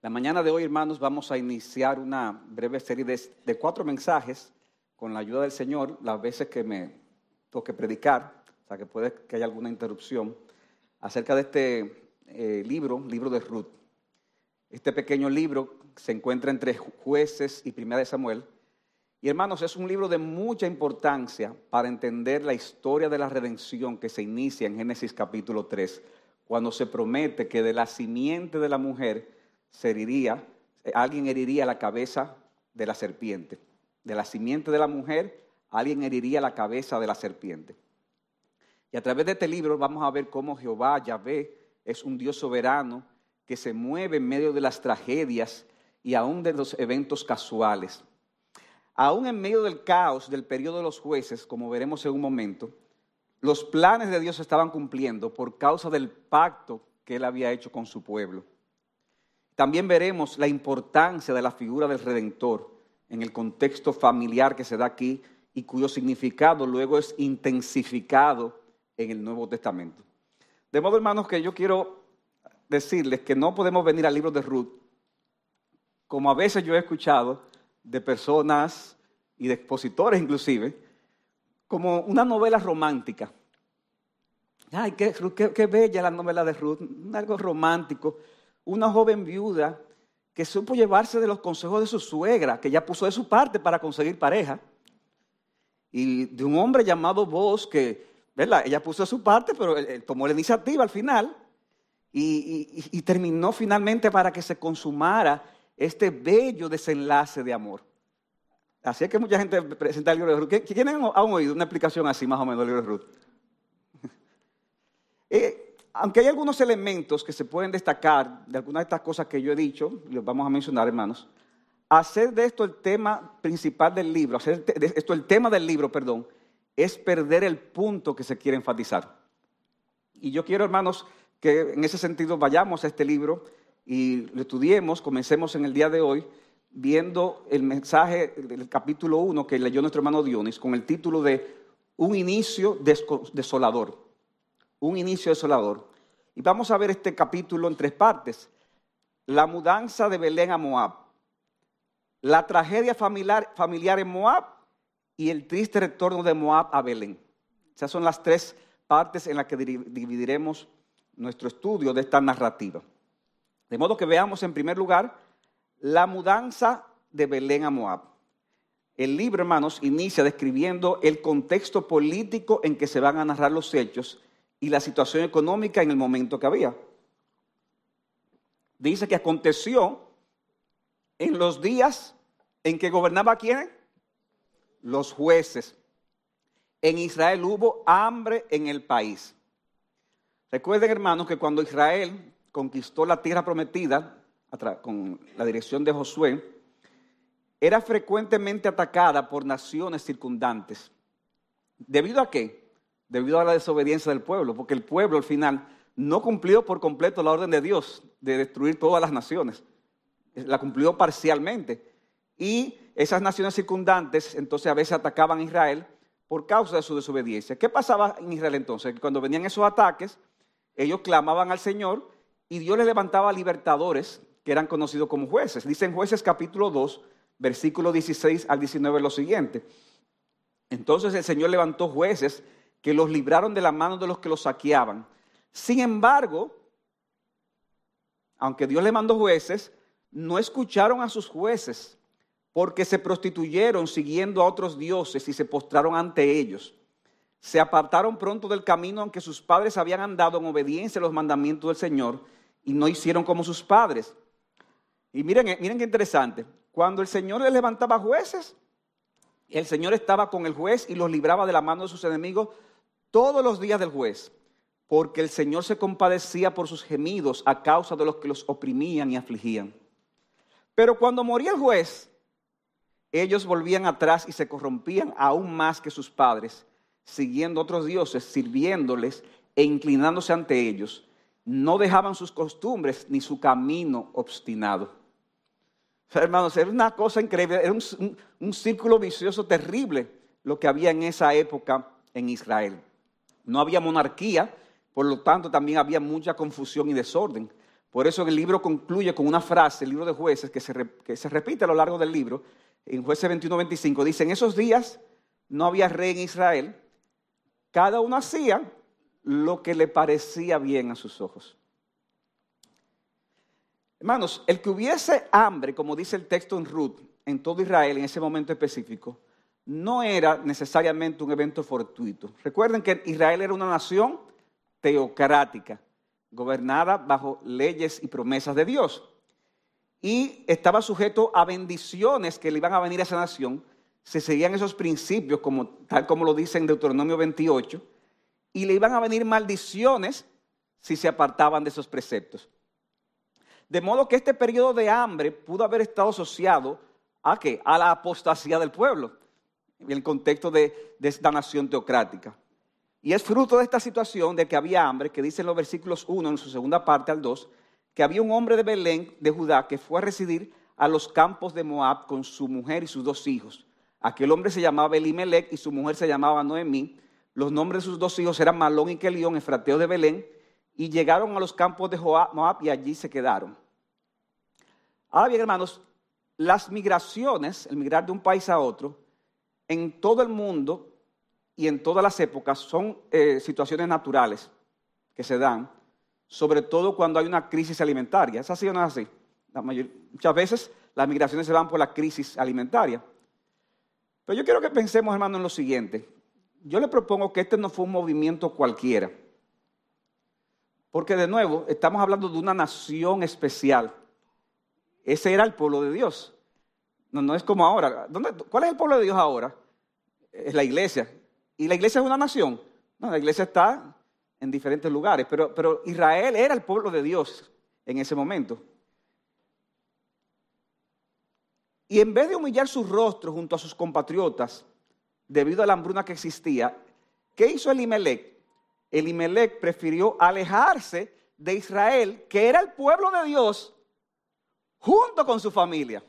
La mañana de hoy, hermanos, vamos a iniciar una breve serie de, cuatro mensajes con la ayuda del Señor, las veces que me toque predicar, o sea que puede que haya alguna interrupción, acerca de este eh, libro, libro de Ruth. Este pequeño libro se encuentra entre jueces y primera de Samuel. Y hermanos, es un libro de mucha importancia para entender la historia de la redención que se inicia en Génesis capítulo 3, cuando se promete que de la simiente de la mujer se eh, alguien heriría la cabeza de la serpiente. De la simiente de la mujer, alguien heriría la cabeza de la serpiente. Y a través de este libro vamos a ver cómo Jehová, Yahvé, es un Dios soberano que se mueve en medio de las tragedias y aún de los eventos casuales. Aún en medio del caos del periodo de los jueces, como veremos en un momento, los planes de Dios se estaban cumpliendo por causa del pacto que él había hecho con su pueblo. También veremos la importancia de la figura del Redentor en el contexto familiar que se da aquí y cuyo significado luego es intensificado en el Nuevo Testamento. De modo, hermanos, que yo quiero decirles que no podemos venir al libro de Ruth, como a veces yo he escuchado de personas y de expositores inclusive, como una novela romántica. Ay, qué, qué, bella la novela de Ruth, algo romántico una joven viuda que supo llevarse de los consejos de su suegra, que ya puso de su parte para conseguir pareja, y de un hombre llamado Vos, que, ¿verdad? Ella puso de su parte, pero él, tomó la iniciativa al final, y, terminó finalmente para que se consumara este bello desenlace de amor. Así es que mucha gente presenta el libro de Ruth. ¿Quiénes han oído una explicación así más o menos del libro de Ruth? eh, aunque hay algunos elementos que se pueden destacar de algunas de estas cosas que yo he dicho, los vamos a mencionar, hermanos, hacer de esto el tema principal del libro, hacer de esto el tema del libro, perdón, es perder el punto que se quiere enfatizar. Y yo quiero, hermanos, que en ese sentido vayamos a este libro y lo estudiemos, comencemos en el día de hoy viendo el mensaje del capítulo 1 que leyó nuestro hermano Dionis con el título de Un inicio desolador un inicio desolador. Y vamos a ver este capítulo en tres partes. La mudanza de Belén a Moab, la tragedia familiar, familiar en Moab y el triste retorno de Moab a Belén. Esas son las tres partes en las que dividiremos nuestro estudio de esta narrativa. De modo que veamos en primer lugar la mudanza de Belén a Moab. El libro, hermanos, inicia describiendo el contexto político en que se van a narrar los hechos y la situación económica en el momento que había. Dice que aconteció en los días en que gobernaba quién? Los jueces. En Israel hubo hambre en el país. Recuerden, hermanos, que cuando Israel conquistó la tierra prometida con la dirección de Josué, era frecuentemente atacada por naciones circundantes. ¿Debido a qué? Debido a la desobediencia del pueblo, porque el pueblo al final no cumplió por completo la orden de Dios de destruir todas las naciones, la cumplió parcialmente. Y esas naciones circundantes entonces a veces atacaban a Israel por causa de su desobediencia. ¿Qué pasaba en Israel entonces? Cuando venían esos ataques, ellos clamaban al Señor y Dios les levantaba libertadores que eran conocidos como jueces. Dicen jueces capítulo 2, versículo 16 al 19 lo siguiente. Entonces el Señor levantó jueces que los libraron de la mano de los que los saqueaban. Sin embargo, aunque Dios le mandó jueces, no escucharon a sus jueces, porque se prostituyeron siguiendo a otros dioses y se postraron ante ellos. Se apartaron pronto del camino aunque sus padres habían andado en obediencia a los mandamientos del Señor y no hicieron como sus padres. Y miren, miren qué interesante. Cuando el Señor les levantaba jueces, el Señor estaba con el juez y los libraba de la mano de sus enemigos todos los días del juez, porque el Señor se compadecía por sus gemidos a causa de los que los oprimían y afligían. Pero cuando moría el juez, ellos volvían atrás y se corrompían aún más que sus padres, siguiendo otros dioses, sirviéndoles e inclinándose ante ellos. No dejaban sus costumbres ni su camino obstinado. hermanos, era una cosa increíble, era un, un círculo vicioso terrible lo que había en esa época en Israel. No había monarquía, por lo tanto también había mucha confusión y desorden. Por eso el libro concluye con una frase, el libro de jueces, que se, que se repite a lo largo del libro. En jueces 21-25 dice, en esos días no había rey en Israel, cada uno hacía lo que le parecía bien a sus ojos. Hermanos, el que hubiese hambre, como dice el texto en Ruth, en todo Israel en ese momento específico, no era necesariamente un evento fortuito. Recuerden que Israel era una nación teocrática, gobernada bajo leyes y promesas de Dios. Y estaba sujeto a bendiciones que le iban a venir a esa nación si seguían esos principios, como, tal como lo dice en Deuteronomio 28, y le iban a venir maldiciones si se apartaban de esos preceptos. De modo que este periodo de hambre pudo haber estado asociado a qué? A la apostasía del pueblo, en el contexto de, esta nación teocrática. Y es fruto de esta situación de que había hambre, que dice en los versículos 1, en su segunda parte al 2, que había un hombre de Belén, de Judá, que fue a residir a los campos de Moab con su mujer y sus dos hijos. Aquel hombre se llamaba Elimelech y su mujer se llamaba Noemí. Los nombres de sus dos hijos eran Malón y Kelión, efrateo de Belén, y llegaron a los campos de Moab y allí se quedaron. Ahora bien, hermanos, las migraciones, el migrar de un país a otro, en todo el mundo y en todas las épocas son eh, situaciones naturales que se dan, sobre todo cuando hay una crisis alimentaria. ¿Es así o no es así? muchas veces las migraciones se van por la crisis alimentaria. Pero yo quiero que pensemos, hermano, en lo siguiente. Yo le propongo que este no fue un movimiento cualquiera. Porque de nuevo, estamos hablando de una nación especial. Ese era el pueblo de Dios. No, no es como ahora. ¿Cuál es el pueblo de Dios ahora? Es la iglesia. ¿Y la iglesia es una nación? No, la iglesia está en diferentes lugares, pero, pero Israel era el pueblo de Dios en ese momento. Y en vez de humillar su rostro junto a sus compatriotas, debido a la hambruna que existía, ¿qué hizo Elimelech? Elimelech prefirió alejarse de Israel, que era el pueblo de Dios, junto con su familia.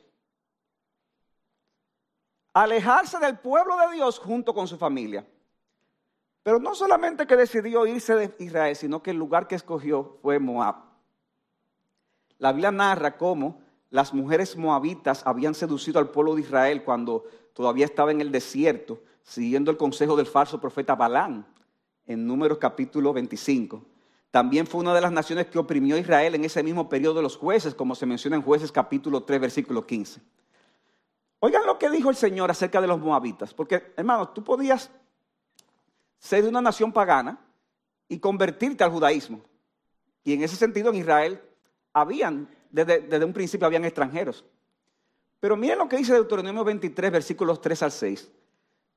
Alejarse del pueblo de Dios junto con su familia. Pero no solamente que decidió irse de Israel, sino que el lugar que escogió fue Moab. La Biblia narra cómo las mujeres moabitas habían seducido al pueblo de Israel cuando todavía estaba en el desierto, siguiendo el consejo del falso profeta Balán, en Números capítulo 25. También fue una de las naciones que oprimió a Israel en ese mismo periodo de los jueces, como se menciona en jueces capítulo 3, versículo 15. Oigan lo que dijo el Señor acerca de los moabitas, porque hermanos, tú podías ser de una nación pagana y convertirte al judaísmo. Y en ese sentido en Israel habían, desde, desde un principio habían extranjeros. Pero miren lo que dice Deuteronomio 23, versículos 3 al 6.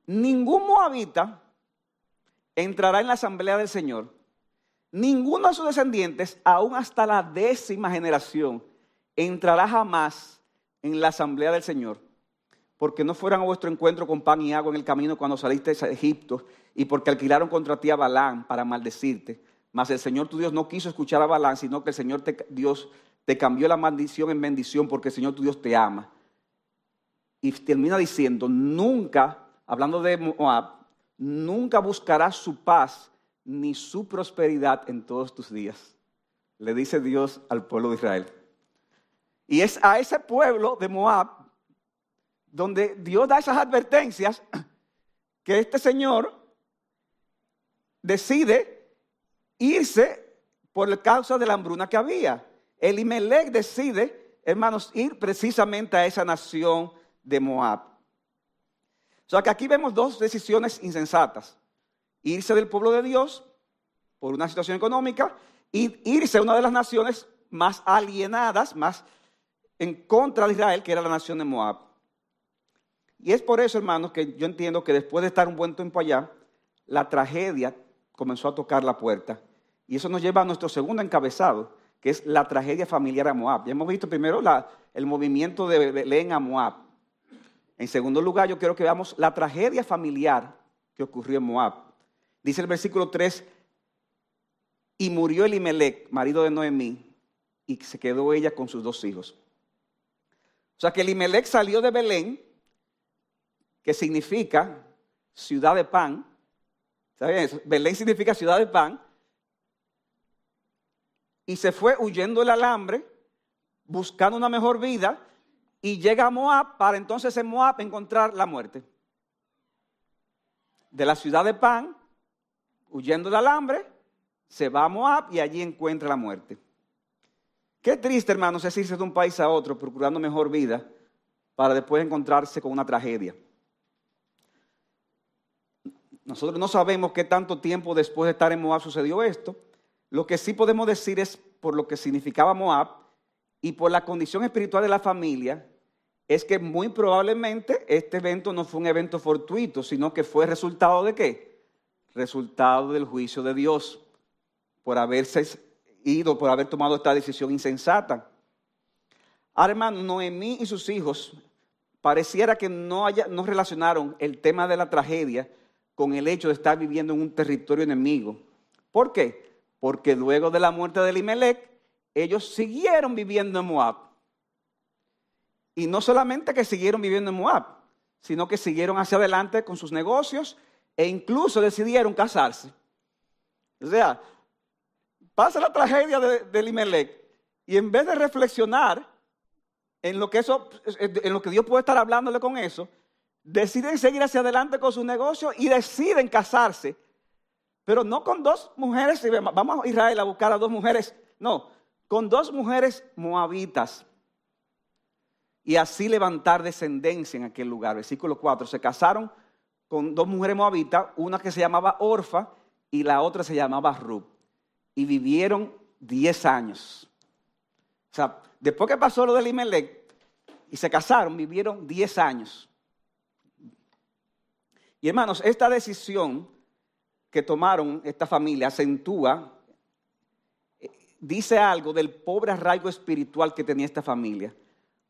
Ningún moabita entrará en la asamblea del Señor ninguno de sus descendientes, aún hasta la décima generación, entrará jamás en la asamblea del Señor, porque no fueran a vuestro encuentro con pan y agua en el camino cuando saliste de Egipto, y porque alquilaron contra ti a Balán para maldecirte. Mas el Señor tu Dios no quiso escuchar a Balán, sino que el Señor Dios te cambió la maldición en bendición, porque el Señor tu Dios te ama. Y termina diciendo, nunca, hablando de Moab, nunca buscarás su paz ni su prosperidad en todos tus días. Le dice Dios al pueblo de Israel. Y es a ese pueblo de Moab donde Dios da esas advertencias que este señor decide irse por causa de la hambruna que había. Elimelech decide, hermanos, ir precisamente a esa nación de Moab. O sea que aquí vemos dos decisiones insensatas irse del pueblo de Dios por una situación económica y irse a una de las naciones más alienadas, más en contra de Israel, que era la nación de Moab. Y es por eso, hermanos, que yo entiendo que después de estar un buen tiempo allá, la tragedia comenzó a tocar la puerta. Y eso nos lleva a nuestro segundo encabezado, que es la tragedia familiar a Moab. Ya hemos visto primero el movimiento de Belén a Moab. En segundo lugar, yo quiero que veamos la tragedia familiar que ocurrió en Moab. Dice el versículo 3, y murió Elimelech, marido de Noemí, y se quedó ella con sus dos hijos. O sea que Elimelech salió de Belén, que significa ciudad de pan. ¿Saben eso? Belén significa ciudad de pan. y se fue huyendo del alambre, buscando una mejor vida, y llega a Moab para entonces en Moab encontrar la muerte. De la ciudad de Pan, huyendo del alambre, se va a Moab y allí encuentra la muerte. Qué triste, hermanos, es irse de un país a otro procurando mejor vida para después encontrarse con una tragedia. Nosotros no sabemos qué tanto tiempo después de estar en Moab sucedió esto. Lo que sí podemos decir es por lo que significaba Moab y por la condición espiritual de la familia, es que muy probablemente este evento no fue un evento fortuito, sino que fue resultado de qué? Resultado del juicio de Dios por haberse ido, por haber tomado esta decisión insensata. Ahora, hermano, Noemí y sus hijos pareciera que no, haya, no relacionaron el tema de la tragedia con el hecho de estar viviendo en un territorio enemigo. ¿Por qué? Porque luego de la muerte de Elimelech, ellos siguieron viviendo en Moab. Y no solamente que siguieron viviendo en Moab, sino que siguieron hacia adelante con sus negocios e incluso decidieron casarse. O sea, pasa la tragedia de, Elimelech y en vez de reflexionar en lo que eso, en lo que Dios puede estar hablándole con eso, deciden seguir hacia adelante con su negocio y deciden casarse. Pero no con dos mujeres, vamos a Israel a buscar a dos mujeres, no, con dos mujeres moabitas. Y así levantar descendencia en aquel lugar. Versículo 4, se casaron con dos mujeres moabitas, una que se llamaba Orfa y la otra se llamaba Rub. Y vivieron 10 años. O sea, después que pasó lo del Imelec y se casaron, vivieron 10 años. Y hermanos, esta decisión que tomaron esta familia acentúa, eh, dice algo del pobre arraigo espiritual que tenía esta familia,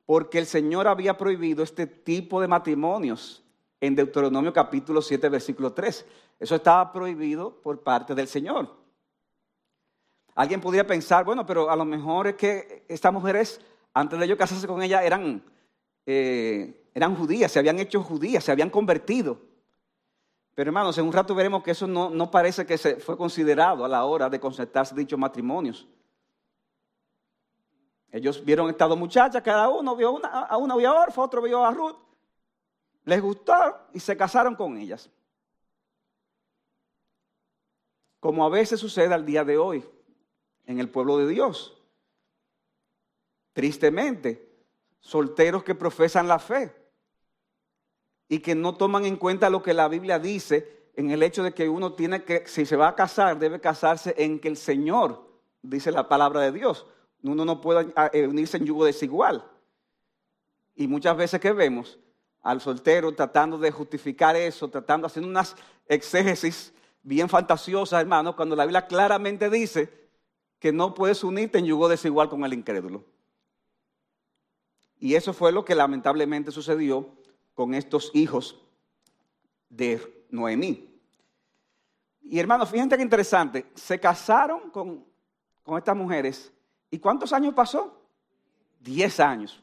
porque el Señor había prohibido este tipo de matrimonios en Deuteronomio capítulo 7, versículo 3. Eso estaba prohibido por parte del Señor. Alguien podría pensar, bueno, pero a lo mejor es que estas mujeres, antes de ellos casarse con ella, eran, eh, eran judías, se habían hecho judías, se habían convertido. Pero hermanos, en un rato veremos que eso no, parece que se fue considerado a la hora de concertarse dichos matrimonios. Ellos vieron estas dos muchachas, cada uno vio una, a una vio a Orfa, otro vio a Ruth. Les gustó y se casaron con ellas. Como a veces sucede al día de hoy en el pueblo de Dios. Tristemente, solteros que profesan la fe y que no toman en cuenta lo que la Biblia dice en el hecho de que uno tiene que, si se va a casar, debe casarse en que el Señor, dice la palabra de Dios. Uno no puede ah, eh, unirse en yugo desigual. Y muchas veces que vemos al soltero tratando de justificar eso, tratando, haciendo unas exégesis bien fantasiosas, hermanos, cuando la Biblia claramente dice que no puedes unirte en yugo desigual con el incrédulo. Y eso fue lo que lamentablemente sucedió con estos hijos de Noemí. Y hermanos, fíjense qué interesante, se casaron con, con estas mujeres. ¿Y cuántos años pasó? Diez años.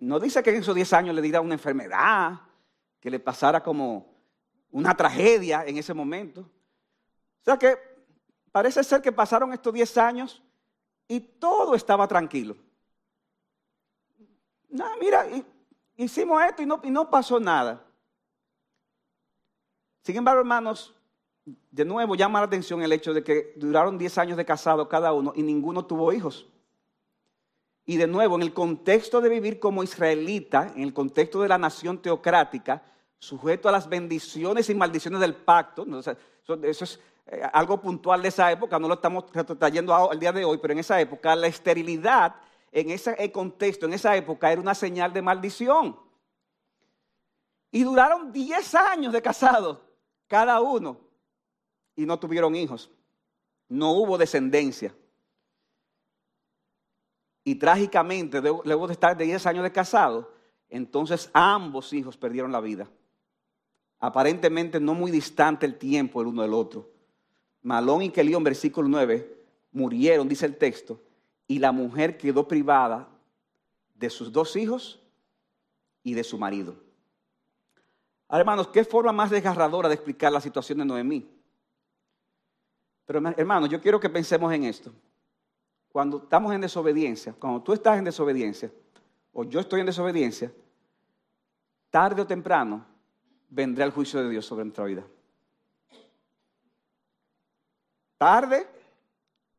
No dice que en esos diez años le diera una enfermedad, que le pasara como una tragedia en ese momento. O sea que parece ser que pasaron estos diez años y todo estaba tranquilo. No, mira, hicimos esto y no, y no pasó nada. Sin embargo, hermanos, de nuevo llama la atención el hecho de que duraron 10 años de casado cada uno y ninguno tuvo hijos. Y de nuevo, en el contexto de vivir como israelita, en el contexto de la nación teocrática, sujeto a las bendiciones y maldiciones del pacto, eso es eh, algo puntual de esa época, no lo estamos trayendo al día de hoy, pero en esa época la esterilidad en ese contexto, en esa época, era una señal de maldición. Y duraron 10 años de casados, cada uno, y no tuvieron hijos. No hubo descendencia. Y trágicamente, luego de estar de 10 años de casado, entonces ambos hijos perdieron la vida. Aparentemente no muy distante el tiempo el uno del otro. Malón y Kelión, versículo 9, murieron, dice el texto, y la mujer quedó privada de sus dos hijos y de su marido. Ahora, hermanos, ¿qué forma más desgarradora de explicar la situación de Noemí? Pero hermano, yo quiero que pensemos en esto. Cuando estamos en desobediencia, cuando tú estás en desobediencia, o yo estoy en desobediencia, tarde o temprano vendrá el juicio de Dios sobre nuestra vida. Tarde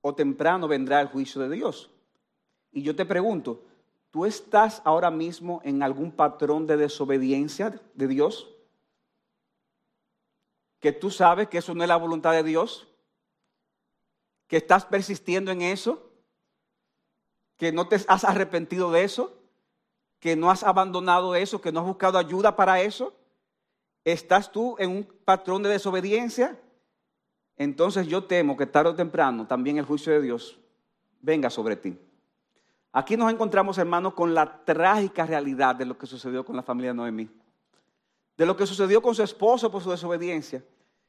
o temprano vendrá el juicio de Dios. Y yo te pregunto, ¿tú estás ahora mismo en algún patrón de desobediencia de Dios? ¿Que tú sabes que eso no es la voluntad de Dios? ¿Que estás persistiendo en eso? ¿Que no te has arrepentido de eso? ¿Que no has abandonado eso? ¿Que no has buscado ayuda para eso? ¿Estás tú en un patrón de desobediencia? Entonces yo temo que tarde o temprano también el juicio de Dios venga sobre ti. Aquí nos encontramos, hermanos, con la trágica realidad de lo que sucedió con la familia de Noemí. De lo que sucedió con su esposo por su desobediencia.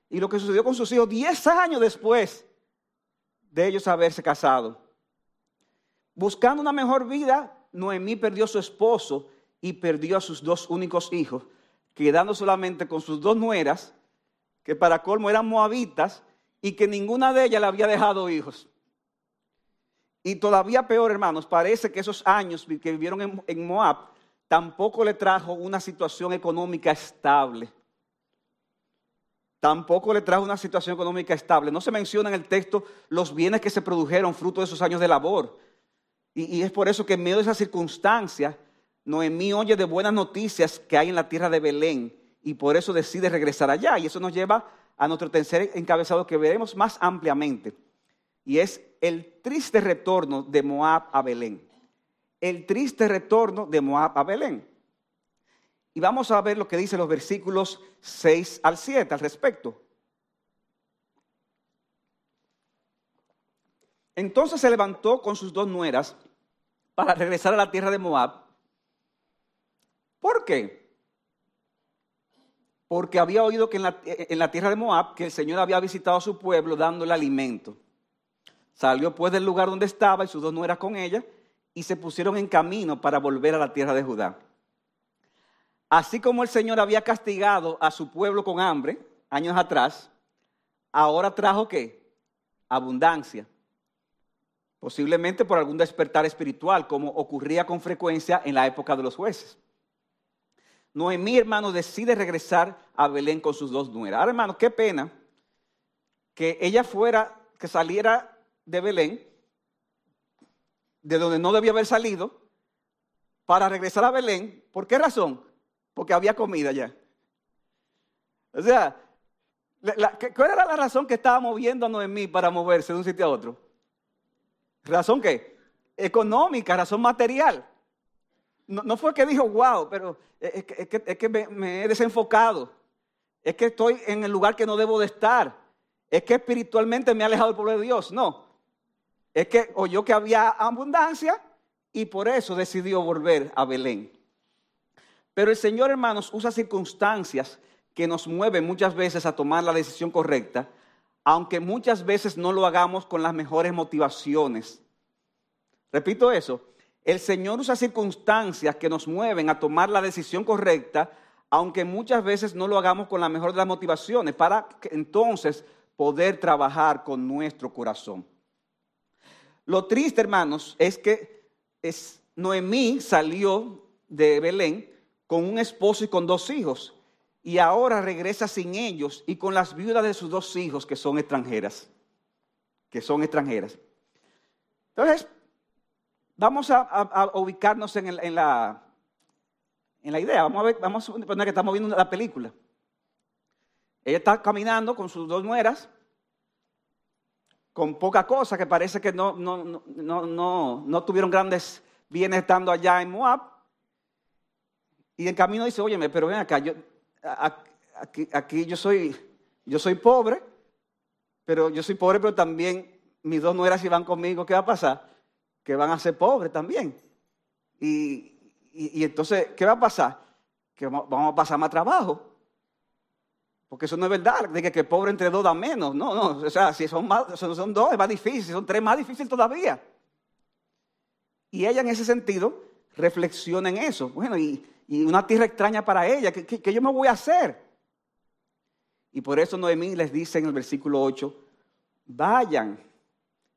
Y lo que sucedió con sus hijos diez años después de ellos haberse casado. Buscando una mejor vida, Noemí perdió a su esposo y perdió a sus dos únicos hijos, quedando solamente con sus dos nueras, que para colmo eran moabitas y que ninguna de ellas le había dejado hijos. Y todavía peor, hermanos, parece que esos años que vivieron en, Moab tampoco le trajo una situación económica estable. Tampoco le trajo una situación económica estable. No se menciona en el texto los bienes que se produjeron fruto de esos años de labor. Y, y es por eso que en medio de esas circunstancias, Noemí oye de buenas noticias que hay en la tierra de Belén y por eso decide regresar allá. Y eso nos lleva a nuestro tercer encabezado que veremos más ampliamente. Y es el triste retorno de Moab a Belén. El triste retorno de Moab a Belén. Y vamos a ver lo que dicen los versículos 6 al 7 al respecto. Entonces se levantó con sus dos nueras para regresar a la tierra de Moab. ¿Por qué? Porque había oído que en la, en la tierra de Moab que el Señor había visitado a su pueblo dándole alimento. Salió pues del lugar donde estaba y sus dos nueras con ella y se pusieron en camino para volver a la tierra de Judá. Así como el Señor había castigado a su pueblo con hambre años atrás, ahora trajo qué? Abundancia. Posiblemente por algún despertar espiritual, como ocurría con frecuencia en la época de los jueces. Noemí, hermano, decide regresar a Belén con sus dos nueras. Ahora, hermano, qué pena que ella fuera, que saliera de Belén, de donde no debía haber salido, para regresar a Belén. ¿Por qué razón? Porque había comida ya. O sea, ¿cuál era la razón que estaba moviendo a Noemí para moverse de un sitio a otro? ¿Razón qué? Económica, razón material. No, fue que dijo, wow, pero es que, me he desenfocado. Es que estoy en el lugar que no debo de estar. Es que espiritualmente me he alejado del pueblo de Dios. No es que oyó que había abundancia y por eso decidió volver a Belén. Pero el Señor, hermanos, usa circunstancias que nos mueven muchas veces a tomar la decisión correcta, aunque muchas veces no lo hagamos con las mejores motivaciones. Repito eso, el Señor usa circunstancias que nos mueven a tomar la decisión correcta, aunque muchas veces no lo hagamos con la mejor de las motivaciones, para entonces poder trabajar con nuestro corazón. Lo triste, hermanos, es que Noemí salió de Belén con un esposo y con dos hijos y ahora regresa sin ellos y con las viudas de sus dos hijos que son extranjeras, que son extranjeras. Entonces, vamos a, ubicarnos en, la, idea. Vamos a, ver, vamos a poner que estamos viendo la película. Ella está caminando con sus dos nueras con poca cosa, que parece que no, tuvieron grandes bienes estando allá en Moab. Y en camino dice, óyeme, pero ven acá, aquí yo, soy, yo soy pobre, pero yo soy pobre, pero también mis dos nueras si van conmigo, ¿qué va a pasar? Que van a ser pobres también. Y, y, y entonces, ¿qué va a pasar? Que vamos a pasar más trabajo. Porque eso no es verdad, de que, el pobre entre dos da menos. No, no, o sea, si son, más, son, dos es más difícil, si son tres más difícil todavía. Y ella en ese sentido reflexiona en eso. Bueno, y, una tierra extraña para ella, ¿qué, yo me voy a hacer? Y por eso Noemí les dice en el versículo 8, vayan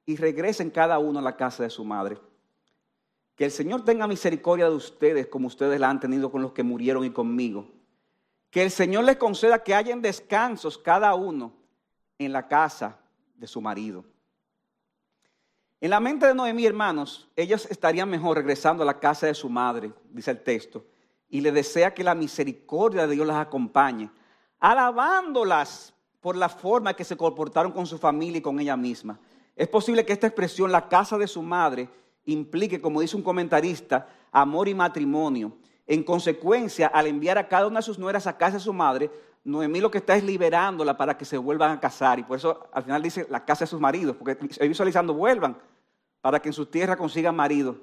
y regresen cada uno a la casa de su madre. Que el Señor tenga misericordia de ustedes como ustedes la han tenido con los que murieron y conmigo. Que el Señor les conceda que hayan descansos cada uno en la casa de su marido. En la mente de Noemí, hermanos, ellos estarían mejor regresando a la casa de su madre, dice el texto, y le desea que la misericordia de Dios las acompañe, alabándolas por la forma que se comportaron con su familia y con ella misma. Es posible que esta expresión, la casa de su madre, implique, como dice un comentarista, amor y matrimonio. En consecuencia, al enviar a cada una de sus nueras a casa de su madre, Noemí lo que está es liberándola para que se vuelvan a casar. Y por eso al final dice la casa de sus maridos, porque visualizando, vuelvan para que en su tierra consigan marido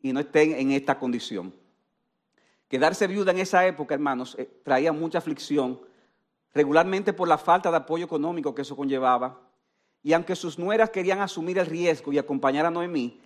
y no estén en esta condición. Quedarse viuda en esa época, hermanos, eh, traía mucha aflicción, regularmente por la falta de apoyo económico que eso conllevaba. Y aunque sus nueras querían asumir el riesgo y acompañar a Noemí,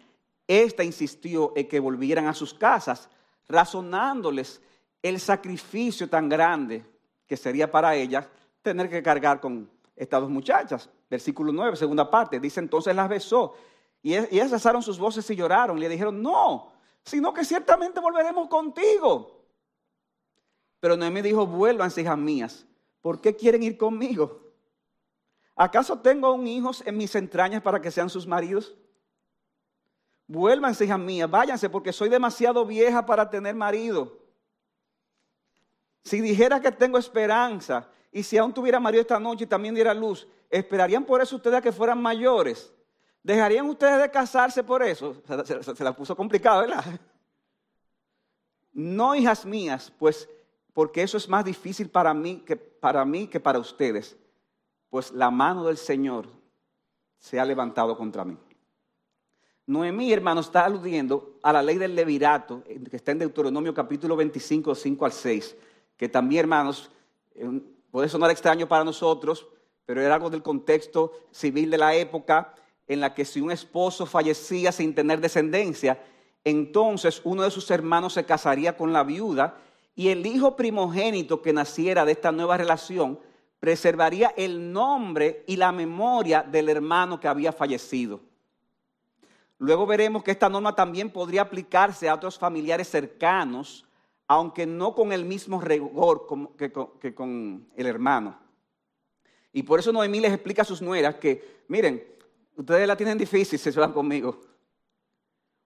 esta insistió en que volvieran a sus casas, razonándoles el sacrificio tan grande que sería para ellas tener que cargar con estas dos muchachas. Versículo 9, segunda parte, dice entonces las besó y ellas alzaron sus voces y lloraron. Le dijeron, no, sino que ciertamente volveremos contigo. Pero Noemí dijo, vuelvan, hijas mías, ¿por qué quieren ir conmigo? ¿Acaso tengo un hijo en mis entrañas para que sean sus maridos? Vuélvanse, hijas mías, váyanse porque soy demasiado vieja para tener marido. Si dijera que tengo esperanza y si aún tuviera marido esta noche y también diera luz, ¿esperarían por eso ustedes a que fueran mayores? ¿Dejarían ustedes de casarse por eso? Se, la puso complicado, ¿verdad? No, hijas mías, pues porque eso es más difícil para mí que para mí que para ustedes, pues la mano del Señor se ha levantado contra mí. Noemí, hermano, está aludiendo a la ley del levirato, que está en Deuteronomio capítulo 25, 5 al 6, que también, hermanos, puede sonar extraño para nosotros, pero era algo del contexto civil de la época, en la que si un esposo fallecía sin tener descendencia, entonces uno de sus hermanos se casaría con la viuda y el hijo primogénito que naciera de esta nueva relación preservaría el nombre y la memoria del hermano que había fallecido. Luego veremos que esta norma también podría aplicarse a otros familiares cercanos, aunque no con el mismo rigor que con, el hermano. Y por eso Noemí les explica a sus nueras que, miren, Ustedes la tienen difícil si se van conmigo.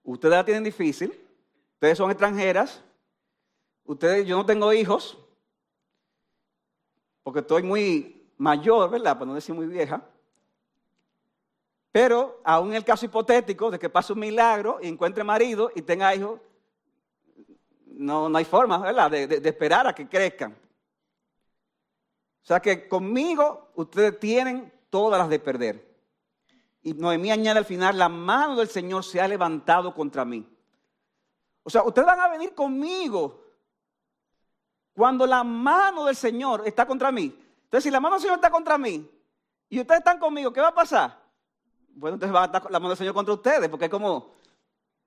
Ustedes la tienen difícil. Ustedes son extranjeras. Ustedes, yo no tengo hijos. Porque estoy muy mayor, ¿verdad? Para no decir muy vieja. Pero aún en el caso hipotético de que pase un milagro y encuentre marido y tenga hijos, no, no hay forma, ¿verdad? De, de esperar a que crezcan. O sea que conmigo ustedes tienen todas las de perder. Y Noemí añade al final, la mano del Señor se ha levantado contra mí. O sea, ustedes van a venir conmigo cuando la mano del Señor está contra mí. Entonces, si la mano del Señor está contra mí y ustedes están conmigo, ¿qué va a pasar? Bueno, entonces va a estar la mano del Señor contra ustedes, porque es como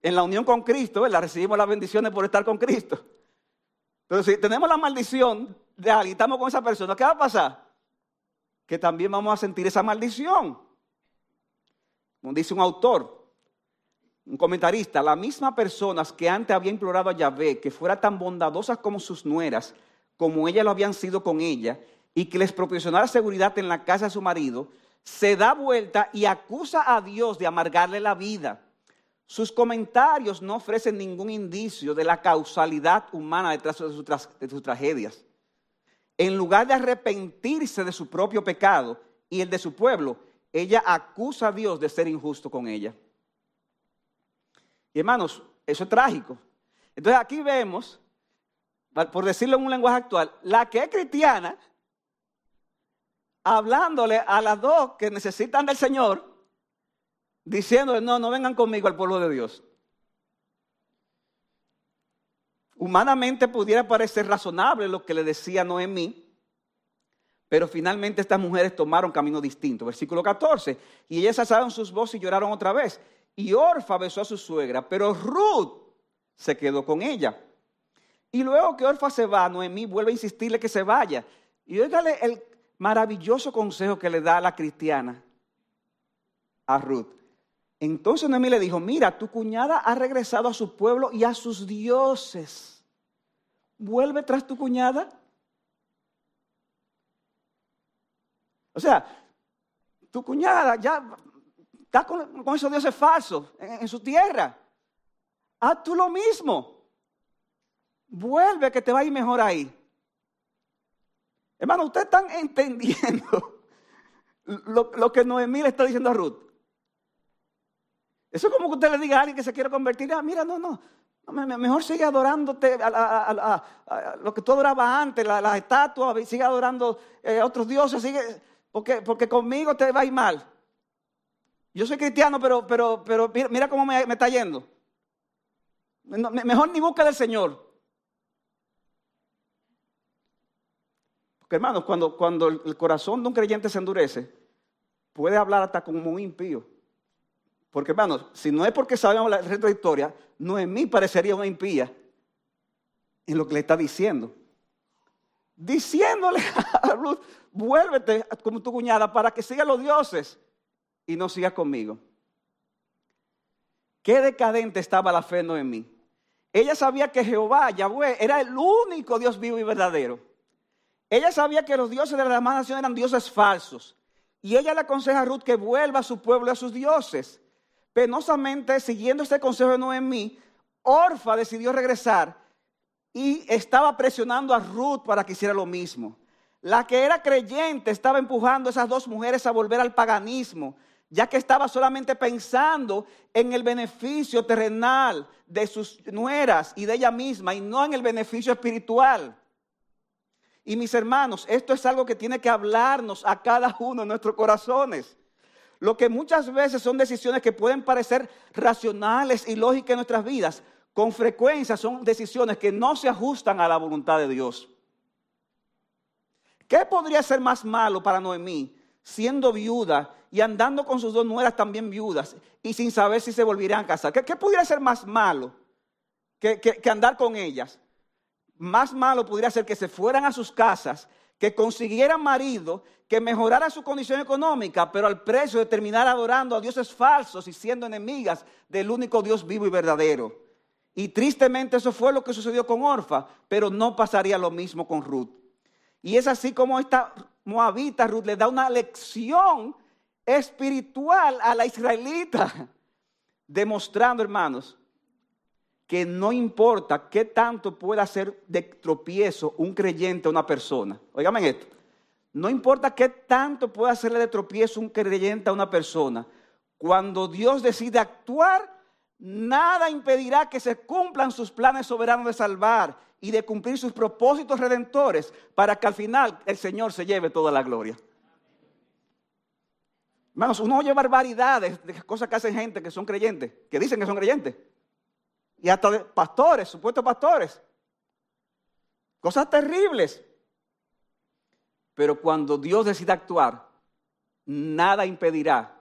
en la unión con Cristo, ¿verdad? Recibimos las bendiciones por estar con Cristo. Pero si tenemos la maldición de alguien, estamos con esa persona, ¿qué va a pasar? Que también vamos a sentir esa maldición como dice un autor, un comentarista, las mismas personas que antes había implorado a Yahvé que fuera tan bondadosas como sus nueras, como ellas lo habían sido con ella, y que les proporcionara seguridad en la casa de su marido, se da vuelta y acusa a Dios de amargarle la vida. Sus comentarios no ofrecen ningún indicio de la causalidad humana detrás de sus tragedias. En lugar de arrepentirse de su propio pecado y el de su pueblo, ella acusa a Dios de ser injusto con ella. Y hermanos, eso es trágico. Entonces aquí vemos, por decirlo en un lenguaje actual, la que es cristiana, hablándole a las dos que necesitan del Señor, diciéndole, no, no vengan conmigo al pueblo de Dios. Humanamente pudiera parecer razonable lo que le decía Noemí, pero finalmente estas mujeres tomaron camino distinto. Versículo 14. Y ellas alzaron sus voces y lloraron otra vez. Y Orfa besó a su suegra, pero Ruth se quedó con ella. Y luego que Orfa se va, Noemí vuelve a insistirle que se vaya. Y óigale el maravilloso consejo que le da a la cristiana. a Ruth. Entonces Noemí le dijo, mira, tu cuñada ha regresado a su pueblo y a sus dioses. Vuelve tras tu cuñada. O sea, tu cuñada ya está con, esos dioses falsos en, su tierra. Haz tú lo mismo. Vuelve que te va a ir mejor ahí. Hermano, ustedes están entendiendo lo, que Noemí le está diciendo a Ruth. Eso es como que usted le diga a alguien que se quiere convertir. Ah, mira, no, no. mejor sigue adorándote a, lo que tú adorabas antes, las estatuas, sigue adorando eh, otros dioses, porque, porque conmigo te va a ir mal. Yo soy cristiano, pero, pero, pero mira, cómo me, está yendo. mejor ni busca del Señor. hermanos, cuando, cuando el corazón de un creyente se endurece, puede hablar hasta como un impío. Porque hermanos, si no es porque sabemos la resto de historia, no en mí parecería una impía en lo que le está diciendo. Diciéndole a Ruth, vuélvete como tu cuñada para que siga los dioses y no sigas conmigo. Qué decadente estaba la fe en mí. Ella sabía que Jehová, Yahweh, era el único Dios vivo y verdadero. Ella sabía que los dioses de la demás nación eran dioses falsos. Y ella le aconseja a Ruth que vuelva a su pueblo y a sus dioses. Penosamente, siguiendo este consejo de Noemí, Orfa decidió regresar y estaba presionando a Ruth para que hiciera lo mismo. La que era creyente estaba empujando a esas dos mujeres a volver al paganismo, ya que estaba solamente pensando en el beneficio terrenal de sus nueras y de ella misma y no en el beneficio espiritual. Y mis hermanos, esto es algo que tiene que hablarnos a cada uno de nuestros corazones. Lo que muchas veces son decisiones que pueden parecer racionales y lógicas en nuestras vidas, con frecuencia son decisiones que no se ajustan a la voluntad de Dios. ¿Qué podría ser más malo para Noemí siendo viuda y andando con sus dos nueras también viudas y sin saber si se volverían a casar? ¿Qué, podría ser más malo que andar con ellas? más malo podría ser que se fueran a sus casas, que consiguieran marido, que mejorara su condición económica, pero al precio de terminar adorando a dioses falsos y siendo enemigas del único Dios vivo y verdadero. Y tristemente eso fue lo que sucedió con Orfa, pero no pasaría lo mismo con Ruth. Y es así como esta moabita Ruth le da una lección espiritual a la israelita, demostrando, hermanos, que no importa qué tanto pueda hacer de tropiezo un creyente a una persona. Óigame esto. No importa qué tanto pueda hacerle de tropiezo un creyente a una persona. Cuando Dios decide actuar, nada impedirá que se cumplan sus planes soberanos de salvar y de cumplir sus propósitos redentores para que al final el Señor se lleve toda la gloria. Hermanos, uno oye barbaridades de cosas que hacen gente que son creyentes, que dicen que son creyentes y hasta pastores, supuestos pastores. Cosas terribles. Pero cuando Dios decide actuar, nada impedirá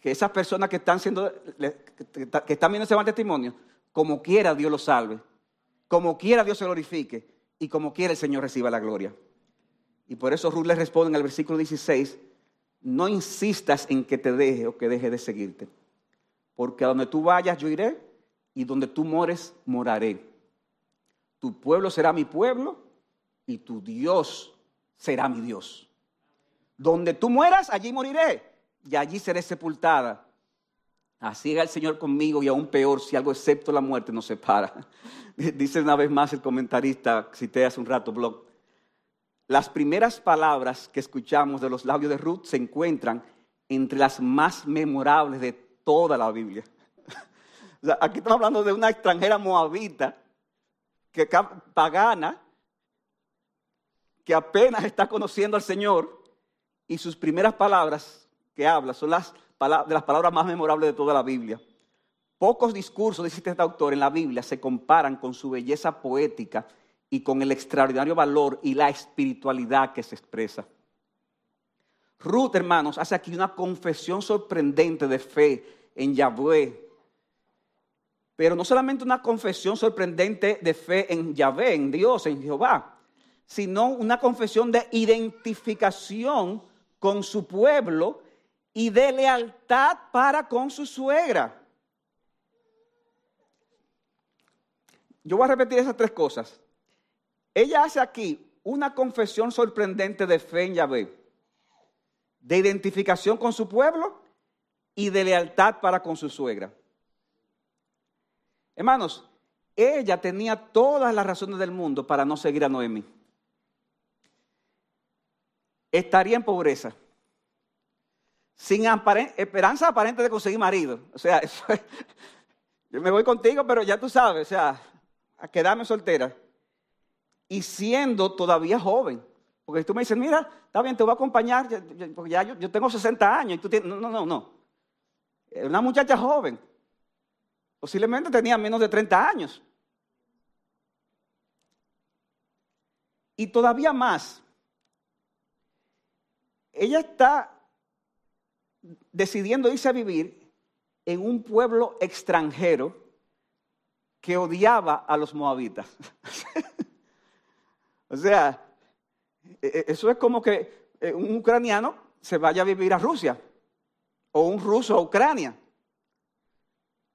que esas personas que están siendo, que están viendo ese mal testimonio, como quiera Dios lo salve, como quiera Dios se glorifique y como quiera el Señor reciba la gloria. Y por eso Ruth le responde en el versículo 16, no insistas en que te deje o que deje de seguirte, porque a donde tú vayas yo iré y donde tú mores, moraré. Tu pueblo será mi pueblo y tu Dios será mi Dios. Donde tú mueras, allí moriré y allí seré sepultada. Así es el Señor conmigo y aún peor si algo excepto la muerte nos separa. Dice una vez más el comentarista, cité hace un rato, blog. Las primeras palabras que escuchamos de los labios de Ruth se encuentran entre las más memorables de toda la Biblia aquí estamos hablando de una extranjera moabita, que pagana, que apenas está conociendo al Señor y sus primeras palabras que habla son las de las palabras más memorables de toda la Biblia. Pocos discursos, dice este autor, en la Biblia se comparan con su belleza poética y con el extraordinario valor y la espiritualidad que se expresa. Ruth, hermanos, hace aquí una confesión sorprendente de fe en Yahweh, pero no solamente una confesión sorprendente de fe en Yahvé, en Dios, en Jehová, sino una confesión de identificación con su pueblo y de lealtad para con su suegra. Yo voy a repetir esas tres cosas. Ella hace aquí una confesión sorprendente de fe en Yahvé, de identificación con su pueblo y de lealtad para con su suegra. Hermanos, ella tenía todas las razones del mundo para no seguir a Noemí. Estaría en pobreza, sin esperanza aparente de conseguir marido. O sea, yo me voy contigo, pero ya tú sabes, o sea, a quedarme soltera. Y siendo todavía joven. Porque tú me dices, mira, está bien, te voy a acompañar, porque ya yo, tengo 60 años y tú. No, no, no, no. Una muchacha joven. Posiblemente tenía menos de 30 años. Y todavía más, ella está decidiendo irse a vivir en un pueblo extranjero que odiaba a los moabitas. o sea, e, e, eso es como que eh, un ucraniano se vaya a vivir a Rusia o un ruso a Ucrania.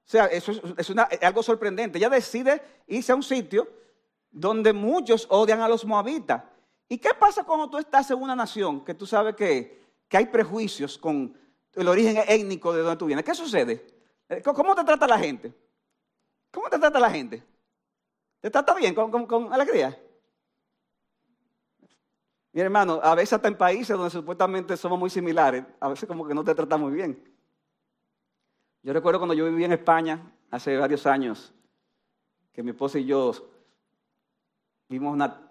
O sea, eso es, algo sorprendente. Ella decide irse a un sitio donde muchos odian a los moabitas. ¿Y qué pasa cuando tú estás en una nación que tú sabes que, que hay prejuicios con el origen étnico de donde tú vienes? ¿Qué sucede? Eh, ¿Cómo te trata la gente? ¿Cómo te trata la gente? ¿Te trata bien, con, alegría? Mi hermano, a veces hasta en países donde supuestamente somos muy similares, a veces como que no te trata muy bien. Yo recuerdo cuando yo vivía en España hace varios años, que mi esposa y yo vimos una,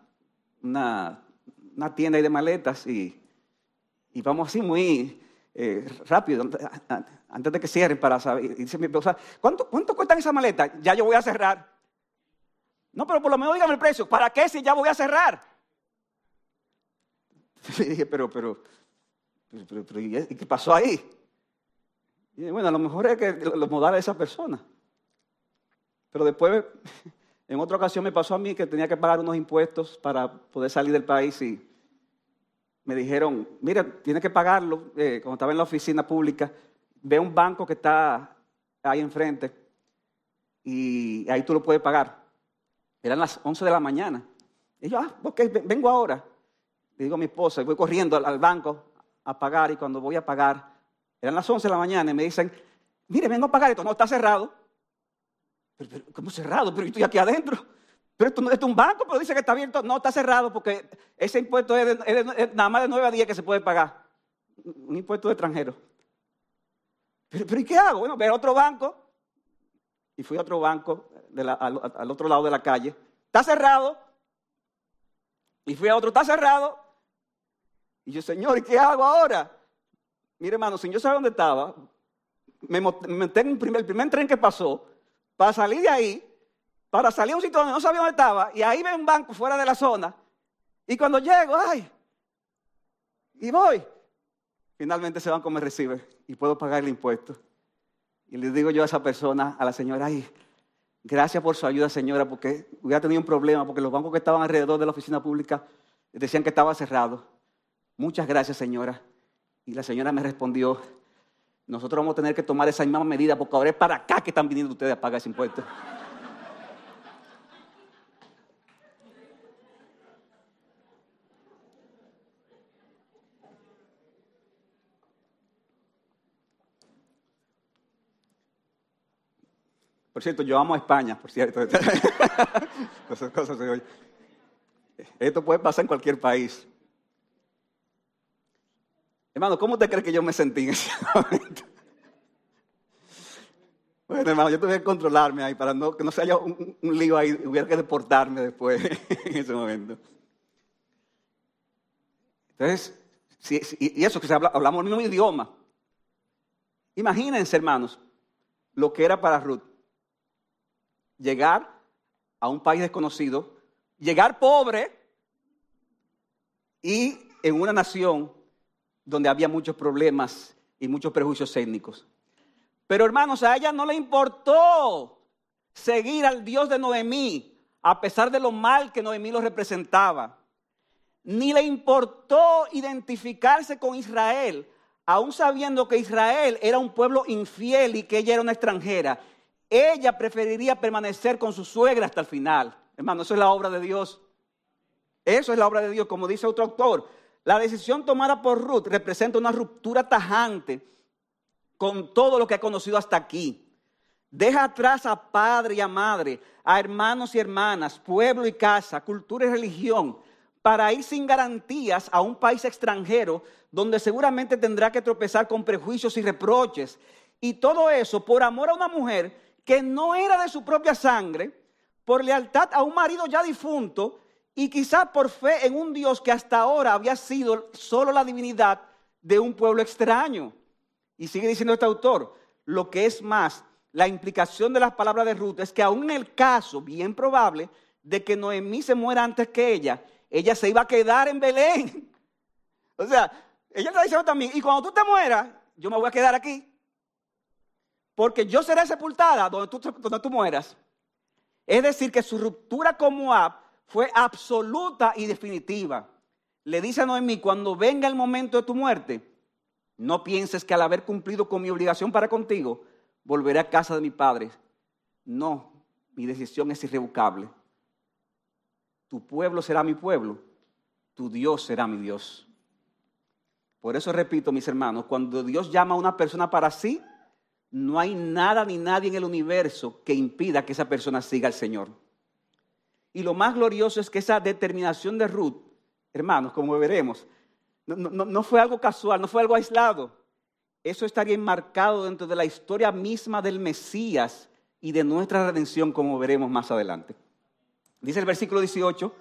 una, tienda de maletas y, y vamos así muy eh, rápido, antes de que cierren para saber. Dice mi esposa, ¿cuánto, ¿cuánto cuestan esas maletas? Ya yo voy a cerrar. No, pero por lo menos dígame el precio. ¿Para qué si ya voy a cerrar? Y dije, pero, pero, pero, pero, ¿y qué pasó ahí? Bueno, a lo mejor es que los modales de esa persona. Pero después, en otra ocasión me pasó a mí que tenía que pagar unos impuestos para poder salir del país y me dijeron, mira, tienes que pagarlo. Eh, cuando estaba en la oficina pública, ve un banco que está ahí enfrente y ahí tú lo puedes pagar. Eran las 11 de la mañana. Y yo, ah, ok, vengo ahora. Le digo a mi esposa, voy corriendo al, banco a pagar y cuando voy a pagar, eran las 11 de la mañana y me dicen, mire, vengo a pagar esto. No, está cerrado. Pero, ¿Cómo cerrado? Pero yo estoy aquí adentro. Pero esto, es un banco, pero dice que está abierto. No, está cerrado porque ese impuesto es, nada más de 9 a 10 que se puede pagar. Un impuesto extranjero. Pero, ¿y qué hago? Bueno, ve a otro banco. Y fui a otro banco al, otro lado de la calle. Está cerrado. Y fui a otro, está cerrado. Y yo, Señor, ¿y qué hago ahora? Mire, hermano, si yo sabía dónde estaba, me metí en el primer tren que pasó, para salir de ahí, para salir a un sitio donde no sabía dónde estaba, y ahí ve un banco fuera de la zona, y cuando llego, ay, y voy, finalmente ese banco me recibe y puedo pagar el impuesto. Y le digo yo a esa persona, a la señora, ay, gracias por su ayuda, señora, porque hubiera tenido un problema, porque los bancos que estaban alrededor de la oficina pública decían que estaba cerrado. Muchas gracias, señora. Y la señora me respondió, nosotros vamos a tener que tomar esa misma medida, porque ahora es para acá que están viniendo ustedes a pagar ese impuesto. Por cierto, yo amo a España, por cierto. Esto puede pasar en cualquier país. Hermano, ¿cómo te crees que yo me sentí en ese momento? Bueno, hermano, yo tuve que controlarme ahí para no, que no se haya un, lío ahí, hubiera que deportarme después en ese momento. Entonces, y eso que hablamos el mismo idioma. Imagínense, hermanos, lo que era para Ruth llegar a un país desconocido, llegar pobre y en una nación donde había muchos problemas y muchos prejuicios étnicos. Pero hermanos, a ella no le importó seguir al Dios de Noemí, a pesar de lo mal que Noemí lo representaba. Ni le importó identificarse con Israel, aún sabiendo que Israel era un pueblo infiel y que ella era una extranjera, ella preferiría permanecer con su suegra hasta el final. Hermano, eso es la obra de Dios. Eso es la obra de Dios, como dice otro autor. La decisión tomada por Ruth representa una ruptura tajante con todo lo que ha conocido hasta aquí. Deja atrás a padre y a madre, a hermanos y hermanas, pueblo y casa, cultura y religión, para ir sin garantías a un país extranjero donde seguramente tendrá que tropezar con prejuicios y reproches. Y todo eso por amor a una mujer que no era de su propia sangre, por lealtad a un marido ya difunto y quizá por fe en un Dios que hasta ahora había sido solo la divinidad de un pueblo extraño. Y sigue diciendo este autor, lo que es más, la implicación de las palabras de Ruth es que aún en el caso bien probable de que Noemí se muera antes que ella, ella se iba a quedar en Belén. O sea, ella está diciendo también, y cuando tú te mueras, yo me voy a quedar aquí. Porque yo seré sepultada donde tú, mueras. Es decir, que su ruptura con Moab fue absoluta y definitiva. Le dice a Noemí, cuando venga el momento de tu muerte, no pienses que al haber cumplido con mi obligación para contigo, volveré a casa de mi padre. No, mi decisión es irrevocable. Tu pueblo será mi pueblo, tu Dios será mi Dios. Por eso repito, mis hermanos, cuando Dios llama a una persona para sí, no hay nada ni nadie en el universo que impida que esa persona siga al Señor. Y lo más glorioso es que esa determinación de Ruth, hermanos, como veremos, no, fue algo casual, no fue algo aislado. Eso estaría enmarcado dentro de la historia misma del Mesías y de nuestra redención, como veremos más adelante. Dice el versículo 18,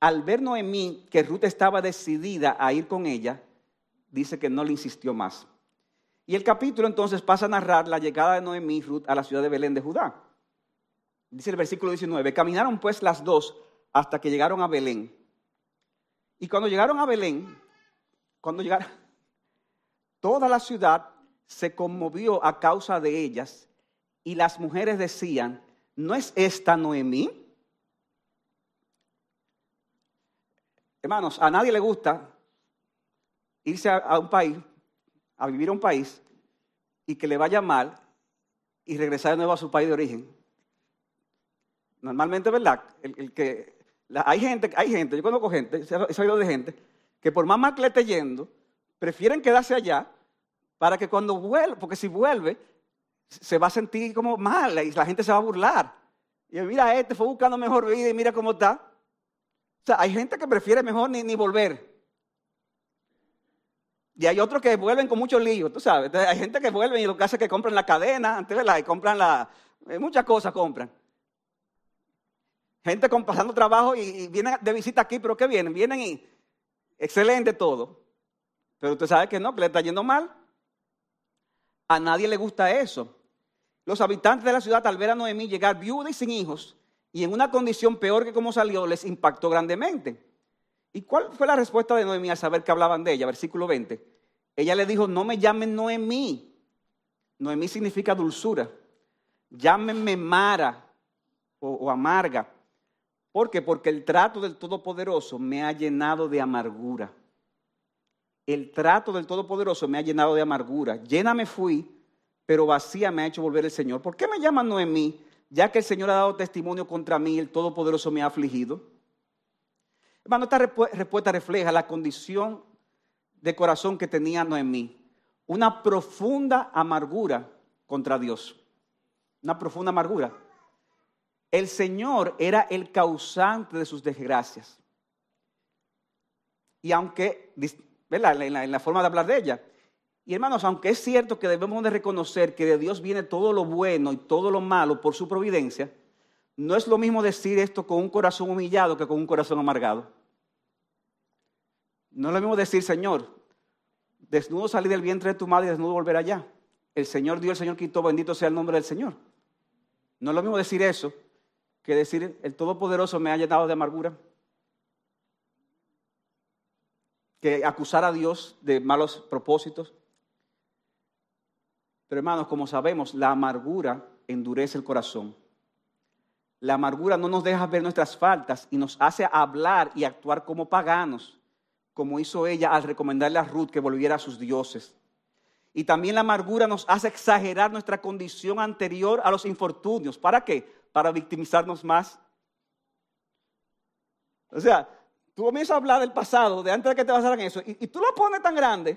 al ver Noemí que Ruth estaba decidida a ir con ella, dice que no le insistió más. Y el capítulo entonces pasa a narrar la llegada de Noemí y Ruth a la ciudad de Belén de Judá. Dice el versículo 19, caminaron pues las dos hasta que llegaron a Belén. Y cuando llegaron a Belén, cuando llegaron, toda la ciudad se conmovió a causa de ellas y las mujeres decían, ¿no es esta Noemí? Hermanos, a nadie le gusta irse a, un país, a vivir a un país y que le vaya mal y regresar de nuevo a su país de origen. Normalmente, ¿verdad? El, que, hay gente, hay gente, yo conozco gente, he oído de gente, que por más mal que le esté yendo, prefieren quedarse allá para que cuando vuelva, porque si vuelve, se va a sentir como mal y la gente se va a burlar. Y mira, este fue buscando mejor vida y mira cómo está. O sea, hay gente que prefiere mejor ni, ni volver. Y hay otros que vuelven con muchos líos, tú sabes. hay gente que vuelve y lo que hace es que compran la cadena, ¿verdad? Y compran la, eh, muchas cosas compran. Gente con, pasando trabajo y, vienen de visita aquí, pero ¿qué vienen? Vienen y excelente todo. Pero usted sabe que no, que le está yendo mal. A nadie le gusta eso. Los habitantes de la ciudad al ver a Noemí llegar viuda y sin hijos y en una condición peor que como salió, les impactó grandemente. ¿Y cuál fue la respuesta de Noemí al saber que hablaban de ella? Versículo 20. Ella le dijo, no me llamen Noemí. Noemí significa dulzura. Llámenme Mara o amarga ¿Por qué? Porque el trato del Todopoderoso me ha llenado de amargura. El trato del Todopoderoso me ha llenado de amargura. Llena me fui, pero vacía me ha hecho volver el Señor. ¿Por qué me llaman Noemí? Ya que el Señor ha dado testimonio contra mí, el Todopoderoso me ha afligido. Hermano, esta respuesta refleja la condición de corazón que tenía Noemí. Una profunda amargura contra Dios. Una profunda amargura. El Señor era el causante de sus desgracias. Y aunque, ¿verdad? En, la, forma de hablar de ella. Y hermanos, aunque es cierto que debemos de reconocer que de Dios viene todo lo bueno y todo lo malo por su providencia, no es lo mismo decir esto con un corazón humillado que con un corazón amargado. No es lo mismo decir, Señor, desnudo salí del vientre de tu madre y desnudo volver allá. El Señor dio, el Señor quitó, bendito sea el nombre del Señor. No es lo mismo decir eso que decir, el Todopoderoso me ha llenado de amargura. Que acusar a Dios de malos propósitos. Pero hermanos, como sabemos, la amargura endurece el corazón. La amargura no nos deja ver nuestras faltas y nos hace hablar y actuar como paganos, como hizo ella al recomendarle a Ruth que volviera a sus dioses. Y también la amargura nos hace exagerar nuestra condición anterior a los infortunios. ¿Para qué? Para victimizarnos más. O sea, tú comienzas a hablar del pasado, de antes de que te pasaran eso, y, y tú lo pones tan grande.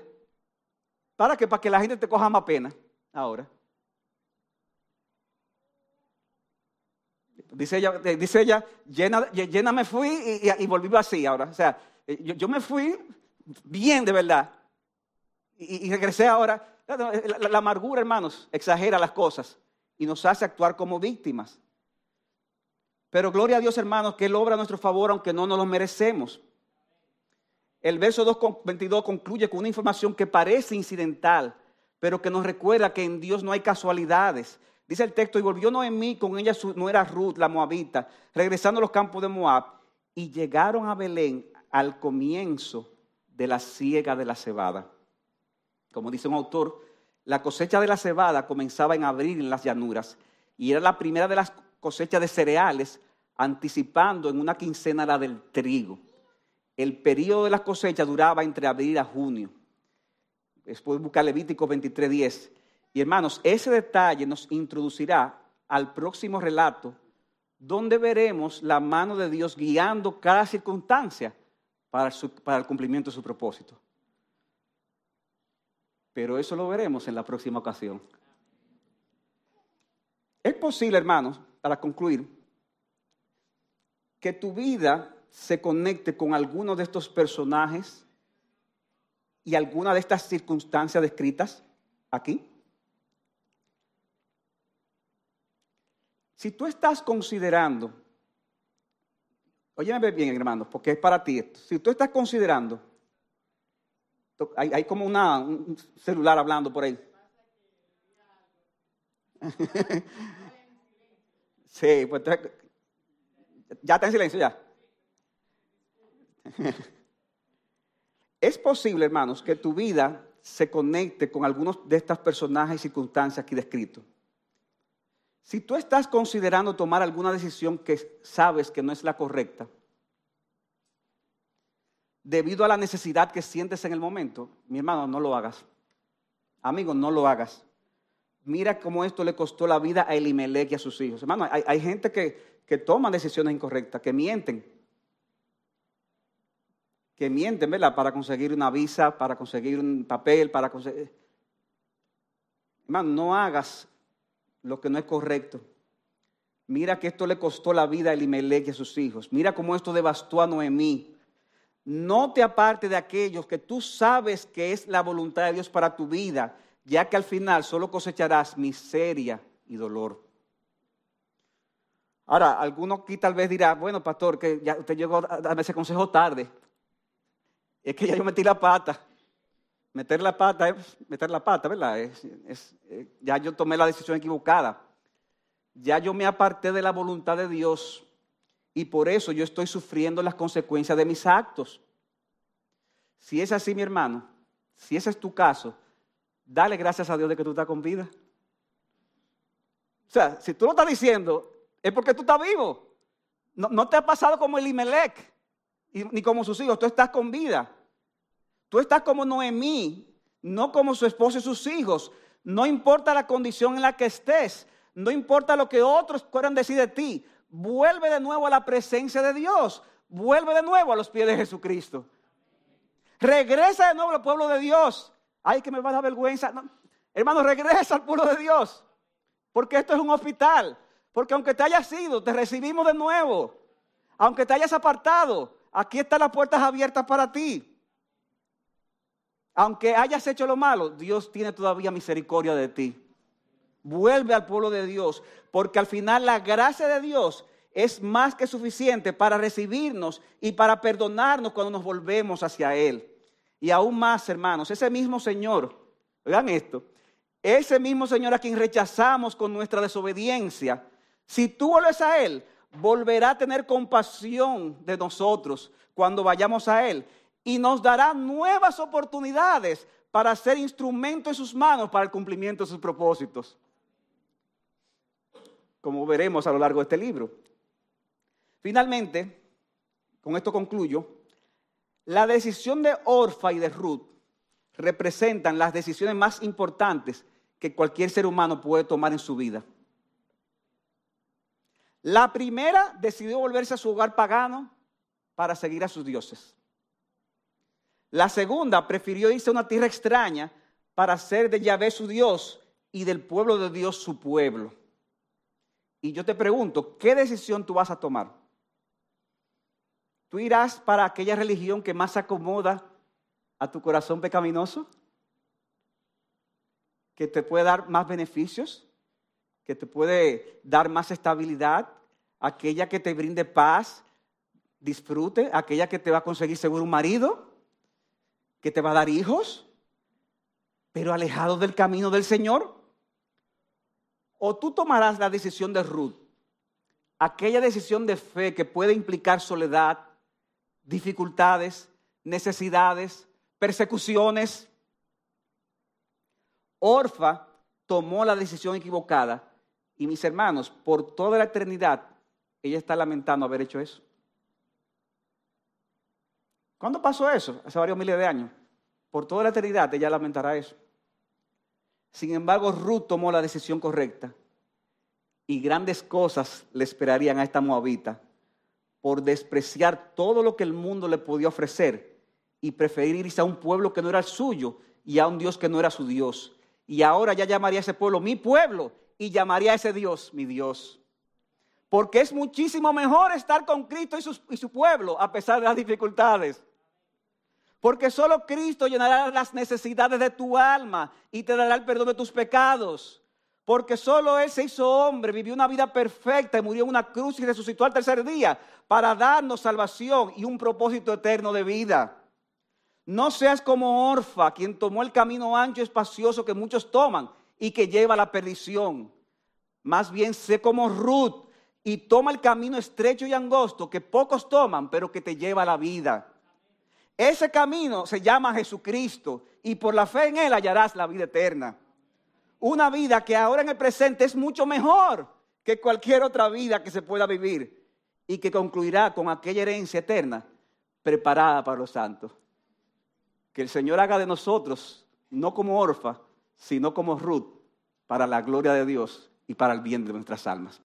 ¿Para qué? Para que la gente te coja más pena ahora. Dice ella, dice ella llena, me fui y, volví así ahora. O sea, yo, yo, me fui bien de verdad. Y, regresé ahora. la, amargura, hermanos, exagera las cosas y nos hace actuar como víctimas. Pero gloria a Dios, hermanos, que Él obra a nuestro favor aunque no nos lo merecemos. El verso 2.22 concluye con una información que parece incidental, pero que nos recuerda que en Dios no hay casualidades. Dice el texto, y volvió Noemí, con ella no era Ruth, la moabita, regresando a los campos de Moab, y llegaron a Belén al comienzo de la siega de la cebada. Como dice un autor, la cosecha de la cebada comenzaba en abril en las llanuras, y era la primera de las cosechas de cereales, anticipando en una quincena la del trigo. El periodo de la cosecha duraba entre abril a junio. Después buscar Levítico 23:10. Y hermanos, ese detalle nos introducirá al próximo relato, donde veremos la mano de Dios guiando cada circunstancia para, el cumplimiento de su propósito. Pero eso lo veremos en la próxima ocasión. Es posible, hermanos, para concluir, que tu vida se conecte con alguno de estos personajes y alguna de estas circunstancias descritas aquí. Si tú estás considerando, óyeme bien, hermanos, porque es para ti esto. Si tú estás considerando, hay, hay como una, un celular hablando por ahí. Sí, pues ya está en silencio ya. Es posible, hermanos, que tu vida se conecte con algunos de estos personajes y circunstancias aquí descritos. Si tú estás considerando tomar alguna decisión que sabes que no es la correcta, debido a la necesidad que sientes en el momento, mi hermano, no lo hagas. Amigo, no lo hagas. Mira cómo esto le costó la vida a Elimelech y a sus hijos. Hermano, hay, gente que, que toma decisiones incorrectas, que mienten. Que mienten, ¿verdad? Para conseguir una visa, para conseguir un papel, para conseguir... Hermano, no hagas lo que no es correcto. Mira que esto le costó la vida a Elimelech y a sus hijos. Mira cómo esto devastó a Noemí. No te aparte de aquellos que tú sabes que es la voluntad de Dios para tu vida ya que al final solo cosecharás miseria y dolor. Ahora, alguno aquí tal vez dirá, bueno, pastor, que ya usted llegó a darme ese consejo tarde. Es que ya yo metí la pata. Meter la pata es meter la pata, ¿verdad? Eh, ya yo tomé la decisión equivocada. Ya yo me aparté de la voluntad de Dios y por eso yo estoy sufriendo las consecuencias de mis actos. Si es así, mi hermano, si ese es tu caso, dale gracias a Dios de que tú estás con vida. O sea, si tú lo estás diciendo, es porque tú estás vivo. No, te ha pasado como el Imelec, ni como sus hijos, tú estás con vida. Tú estás como Noemí, no como su esposo y sus hijos. No importa la condición en la que estés, no importa lo que otros puedan decir de ti. Vuelve de nuevo a la presencia de Dios. Vuelve de nuevo a los pies de Jesucristo. Regresa de nuevo al pueblo de Dios. Ay, que me va a dar vergüenza. Hermano, regresa al pueblo de Dios. Porque esto es un hospital. Porque aunque te hayas ido, te recibimos de nuevo. Aunque te hayas apartado, aquí están las puertas abiertas para ti. Aunque hayas hecho lo malo, Dios tiene todavía misericordia de ti. Vuelve al pueblo de Dios, porque al final la gracia de Dios es más que suficiente para recibirnos y para perdonarnos cuando nos volvemos hacia Él. Y aún más, hermanos, ese mismo Señor, oigan esto, ese mismo Señor a quien rechazamos con nuestra desobediencia, si tú vuelves a Él, volverá a tener compasión de nosotros cuando vayamos a Él y nos dará nuevas oportunidades para ser instrumento en sus manos para el cumplimiento de sus propósitos. Como veremos a lo largo de este libro. Finalmente, con esto concluyo, La decisión de Orfa y de Ruth representan las decisiones más importantes que cualquier ser humano puede tomar en su vida. La primera decidió volverse a su hogar pagano para seguir a sus dioses. La segunda prefirió irse a una tierra extraña para hacer de Yahvé su Dios y del pueblo de Dios su pueblo. Y yo te pregunto, ¿qué decisión tú vas a tomar? ¿Tú irás para aquella religión que más acomoda a tu corazón pecaminoso? ¿Que te puede dar más beneficios? ¿Que te puede dar más estabilidad? ¿Aquella que te brinde paz, disfrute? ¿Aquella que te va a conseguir seguro un marido? ¿Que te va a dar hijos? Pero alejado del camino del Señor. O tú tomarás la decisión de Ruth, aquella decisión de fe que puede implicar soledad, dificultades, necesidades, persecuciones. Orfa tomó la decisión equivocada y mis hermanos, por toda la eternidad, ella está lamentando haber hecho eso. ¿Cuándo pasó eso? Hace varios miles de años. Por toda la eternidad ella lamentará eso. Sin embargo, Ruth tomó la decisión correcta y grandes cosas le esperarían a esta moabita por despreciar todo lo que el mundo le podía ofrecer y preferir irse a un pueblo que no era el suyo y a un Dios que no era su Dios. Y ahora ya llamaría a ese pueblo mi pueblo y llamaría a ese Dios mi Dios. Porque es muchísimo mejor estar con Cristo y, y su pueblo a pesar de las dificultades. Porque solo Cristo llenará las necesidades de tu alma y te dará el perdón de tus pecados. Porque solo Él se hizo hombre, vivió una vida perfecta y murió en una cruz y resucitó al tercer día para darnos salvación y un propósito eterno de vida. No seas como Orfa, quien tomó el camino ancho y espacioso que muchos toman y que lleva a la perdición. Más bien sé como Ruth y toma el camino estrecho y angosto que pocos toman, pero que te lleva a la vida. Ese camino se llama Jesucristo y por la fe en Él hallarás la vida eterna. Una vida que ahora en el presente es mucho mejor que cualquier otra vida que se pueda vivir y que concluirá con aquella herencia eterna preparada para los santos. Que el Señor haga de nosotros, no como Orfa, sino como Ruth, para la gloria de Dios y para el bien de nuestras almas.